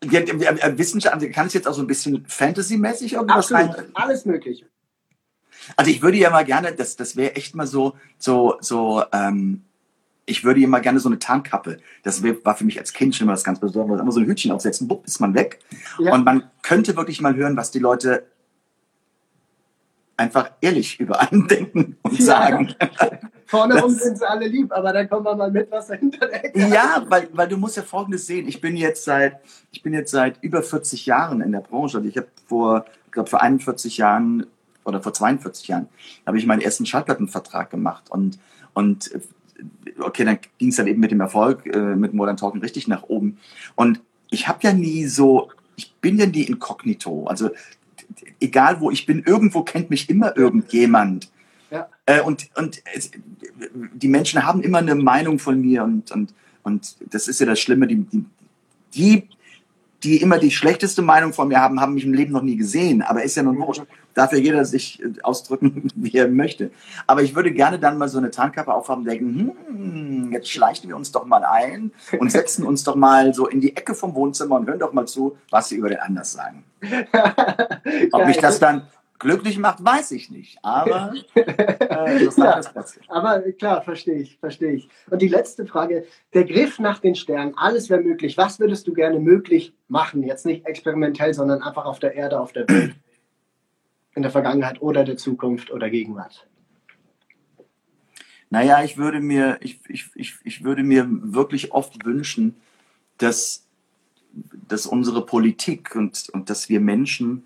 Wissenschaft, kann es jetzt auch so ein bisschen Fantasy-mäßig irgendwas Absolut, rein? alles möglich. Also ich würde ja mal gerne, das, das wäre echt mal so, so, so, ähm, ich würde immer gerne so eine Tarnkappe. Das war für mich als Kind schon immer was ganz Besonderes. Immer so ein Hütchen aufsetzen, bupp, ist man weg. Ja. Und man könnte wirklich mal hören, was die Leute einfach ehrlich über einen denken und ja. sagen. Vorne rum sind sie alle lieb, aber dann kommen wir mal mit, was dahinter der Ja, weil, weil du musst ja Folgendes sehen. Ich bin jetzt seit, ich bin jetzt seit über 40 Jahren in der Branche. Also ich habe vor, ich glaube, vor 41 Jahren oder vor 42 Jahren habe ich meinen ersten Schallplattenvertrag gemacht und und okay, dann ging es dann eben mit dem Erfolg, äh, mit Modern Talking richtig nach oben. Und ich habe ja nie so, ich bin ja nie inkognito. Also egal wo ich bin, irgendwo kennt mich immer irgendjemand. Ja. Äh, und und es, die Menschen haben immer eine Meinung von mir und, und, und das ist ja das Schlimme, die, die, die immer die schlechteste Meinung von mir haben, haben mich im Leben noch nie gesehen. Aber ist ja nun wurscht. Darf ja jeder sich ausdrücken, wie er möchte. Aber ich würde gerne dann mal so eine Tarnkappe aufhaben und denken, hm, jetzt schleichen wir uns doch mal ein und setzen uns doch mal so in die Ecke vom Wohnzimmer und hören doch mal zu, was sie über den anders sagen. Ob mich das dann glücklich macht, weiß ich nicht. Aber äh, das ja, trotzdem. Aber klar, verstehe ich, verstehe ich. Und die letzte Frage: Der Griff nach den Sternen, alles wäre möglich. Was würdest du gerne möglich machen? Jetzt nicht experimentell, sondern einfach auf der Erde, auf der Welt. In der Vergangenheit oder der Zukunft oder Gegenwart. Naja, ich würde mir, ich, ich, ich, ich würde mir wirklich oft wünschen, dass, dass unsere Politik und, und dass wir Menschen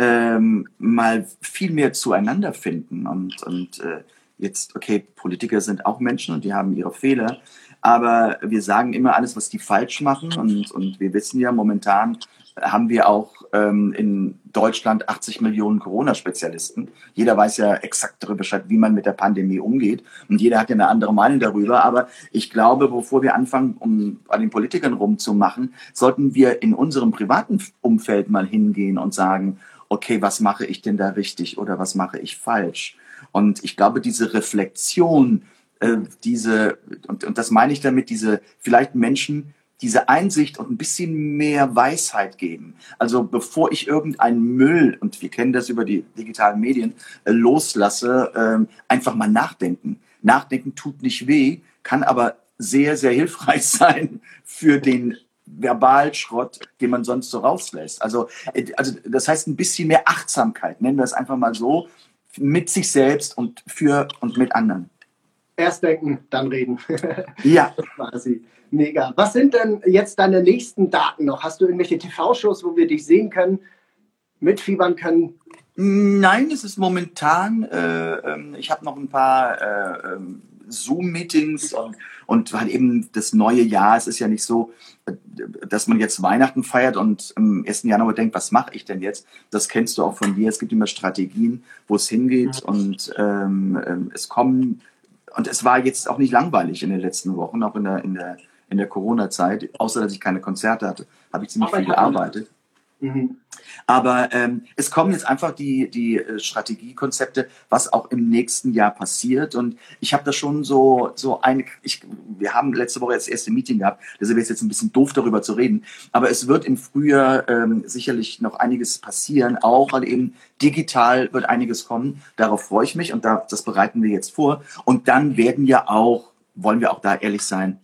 ähm, mal viel mehr zueinander finden. Und, und äh, jetzt, okay, Politiker sind auch Menschen und die haben ihre Fehler, aber wir sagen immer alles, was die falsch machen. Und, und wir wissen ja, momentan haben wir auch ähm, in Deutschland 80 Millionen Corona-Spezialisten. Jeder weiß ja exakt darüber Bescheid, wie man mit der Pandemie umgeht. Und jeder hat ja eine andere Meinung darüber. Aber ich glaube, bevor wir anfangen, um an den Politikern rumzumachen, sollten wir in unserem privaten Umfeld mal hingehen und sagen, okay, was mache ich denn da richtig oder was mache ich falsch? Und ich glaube, diese Reflexion, äh, diese, und, und das meine ich damit, diese vielleicht Menschen, diese Einsicht und ein bisschen mehr Weisheit geben. Also bevor ich irgendeinen Müll, und wir kennen das über die digitalen Medien, äh, loslasse, äh, einfach mal nachdenken. Nachdenken tut nicht weh, kann aber sehr, sehr hilfreich sein für den Verbalschrott, den man sonst so rauslässt. Also, äh, also das heißt ein bisschen mehr Achtsamkeit, nennen wir es einfach mal so, mit sich selbst und für und mit anderen. Erst denken, dann reden. Ja. Quasi. Mega. Was sind denn jetzt deine nächsten Daten noch? Hast du irgendwelche TV-Shows, wo wir dich sehen können, mitfiebern können? Nein, es ist momentan, äh, ähm, ich habe noch ein paar äh, ähm, Zoom-Meetings und, und weil eben das neue Jahr, es ist ja nicht so, dass man jetzt Weihnachten feiert und am 1. Januar denkt, was mache ich denn jetzt? Das kennst du auch von dir. Es gibt immer Strategien, wo es hingeht und ähm, ähm, es kommen, und es war jetzt auch nicht langweilig in den letzten Wochen, auch in der, in der, in der Corona-Zeit, außer dass ich keine Konzerte hatte, habe ich ziemlich Aber viel gearbeitet. Mhm. Aber ähm, es kommen jetzt einfach die, die äh, Strategiekonzepte, was auch im nächsten Jahr passiert. Und ich habe da schon so, so eine, ich, wir haben letzte Woche das erste Meeting gehabt, deshalb ist jetzt ein bisschen doof darüber zu reden. Aber es wird im Frühjahr ähm, sicherlich noch einiges passieren, auch weil eben digital wird einiges kommen. Darauf freue ich mich und da, das bereiten wir jetzt vor. Und dann werden ja auch, wollen wir auch da ehrlich sein,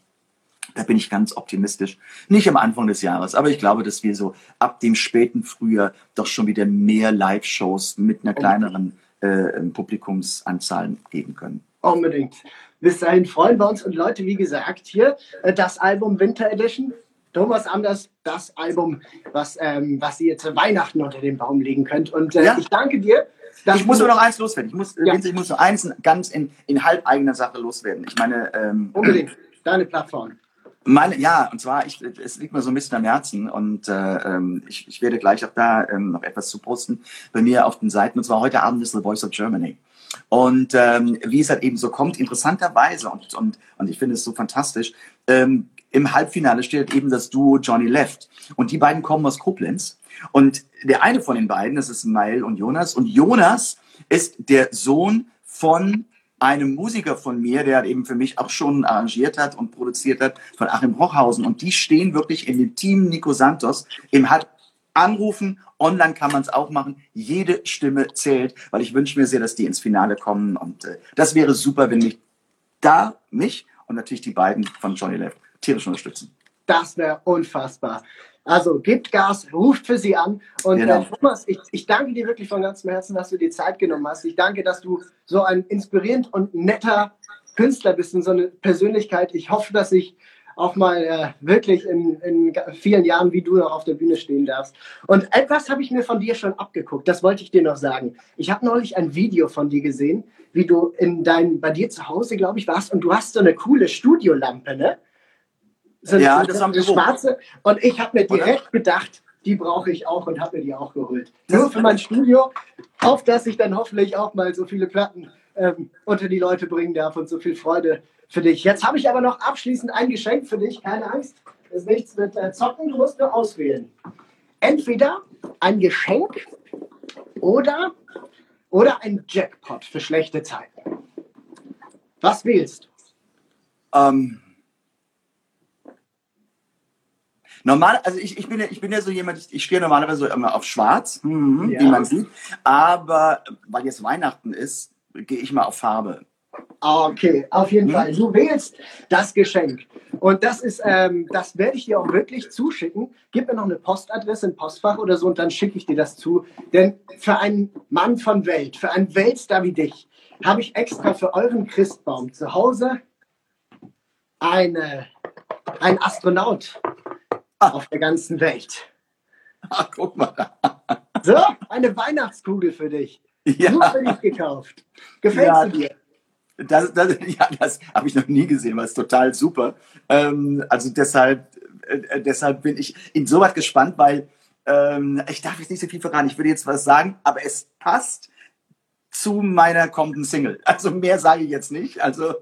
da bin ich ganz optimistisch. Nicht am Anfang des Jahres, aber ich glaube, dass wir so ab dem späten Frühjahr doch schon wieder mehr Live-Shows mit einer kleineren äh, Publikumsanzahl geben können. Unbedingt. Bis dahin freuen wir uns und Leute, wie gesagt, hier äh, das Album Winter Edition. Thomas Anders, das Album, was, ähm, was ihr zu Weihnachten unter den Baum legen könnt. Und äh, ja. ich danke dir. Ich muss nur noch eins loswerden. Ich muss, ja. ich muss nur eins ganz in, in halb eigener Sache loswerden. Ich meine. Ähm, Unbedingt. Deine Plattform. Meine, ja, und zwar, ich, es liegt mir so ein bisschen am Herzen und äh, ähm, ich, ich werde gleich auch da ähm, noch etwas zu posten bei mir auf den Seiten. Und zwar heute Abend ist The Voice of Germany. Und ähm, wie es halt eben so kommt, interessanterweise, und, und, und ich finde es so fantastisch, ähm, im Halbfinale steht eben das Duo Johnny Left. Und die beiden kommen aus Koblenz. Und der eine von den beiden, das ist Mael und Jonas. Und Jonas ist der Sohn von einem Musiker von mir, der eben für mich auch schon arrangiert hat und produziert hat, von Achim Hochhausen. Und die stehen wirklich in dem Team Nico Santos im hat anrufen. Online kann man es auch machen. Jede Stimme zählt, weil ich wünsche mir sehr, dass die ins Finale kommen. Und äh, das wäre super, wenn mich da mich und natürlich die beiden von Johnny Left tierisch unterstützen. Das wäre unfassbar. Also gebt Gas, ruft für sie an. Und genau. äh, Thomas, ich, ich danke dir wirklich von ganzem Herzen, dass du dir Zeit genommen hast. Ich danke, dass du so ein inspirierend und netter Künstler bist und so eine Persönlichkeit. Ich hoffe, dass ich auch mal äh, wirklich in, in vielen Jahren wie du noch auf der Bühne stehen darfst. Und etwas habe ich mir von dir schon abgeguckt, das wollte ich dir noch sagen. Ich habe neulich ein Video von dir gesehen, wie du in dein, bei dir zu Hause, glaube ich, warst und du hast so eine coole Studiolampe, ne? So ja, das haben wir schwarze. Und ich habe mir direkt gedacht, die brauche ich auch und habe mir die auch geholt. Nur für mein Studio, auf das ich dann hoffentlich auch mal so viele Platten ähm, unter die Leute bringen darf und so viel Freude für dich. Jetzt habe ich aber noch abschließend ein Geschenk für dich. Keine Angst, das ist nichts mit äh, Zocken, du musst nur auswählen. Entweder ein Geschenk oder, oder ein Jackpot für schlechte Zeiten. Was wählst du? Ähm, normal, also ich, ich, bin ja, ich bin ja so jemand, ich, ich stehe normalerweise immer auf Schwarz, mhm, Ja. wie man sieht. Aber weil jetzt Weihnachten ist, gehe ich mal auf Farbe. Okay, auf jeden Mhm. Fall. Du wählst das Geschenk. Und das ist, ähm, das werde ich dir auch wirklich zuschicken. Gib mir noch eine Postadresse, ein Postfach oder so und dann schicke ich dir das zu. Denn für einen Mann von Welt, für einen Weltstar wie dich, habe ich extra für euren Christbaum zu Hause eine, ein Astronaut auf der ganzen Welt. Ach, guck mal. So, eine Weihnachtskugel für dich. Ja, für dich gekauft. Gefällt Ja. dir? das, das, ja, das habe ich noch nie gesehen, war total super. Ähm, also deshalb, äh, deshalb bin ich insoweit gespannt, weil ähm, ich darf jetzt nicht so viel verraten. Ich würde jetzt was sagen, aber es passt zu meiner kommenden Single. Also mehr sage ich jetzt nicht. Also,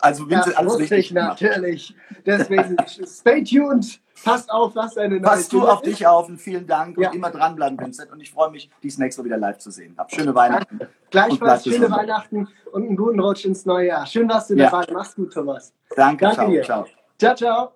also Vincent, alles richtig ich gemacht. natürlich. Deswegen, stay tuned. Passt auf, was deine neue Passt du auf dich auf und vielen Dank Ja. und immer dranbleiben, Vincent. Und ich freue mich, dies nächste Mal wieder live zu sehen. Hab schöne Weihnachten. Gleichfalls schöne. Weihnachten und einen guten Rutsch ins neue Jahr. Schön, dass du Ja. dabei warst. Mach's gut, Thomas. Danke, Danke ciao, dir. ciao. Ciao, ciao.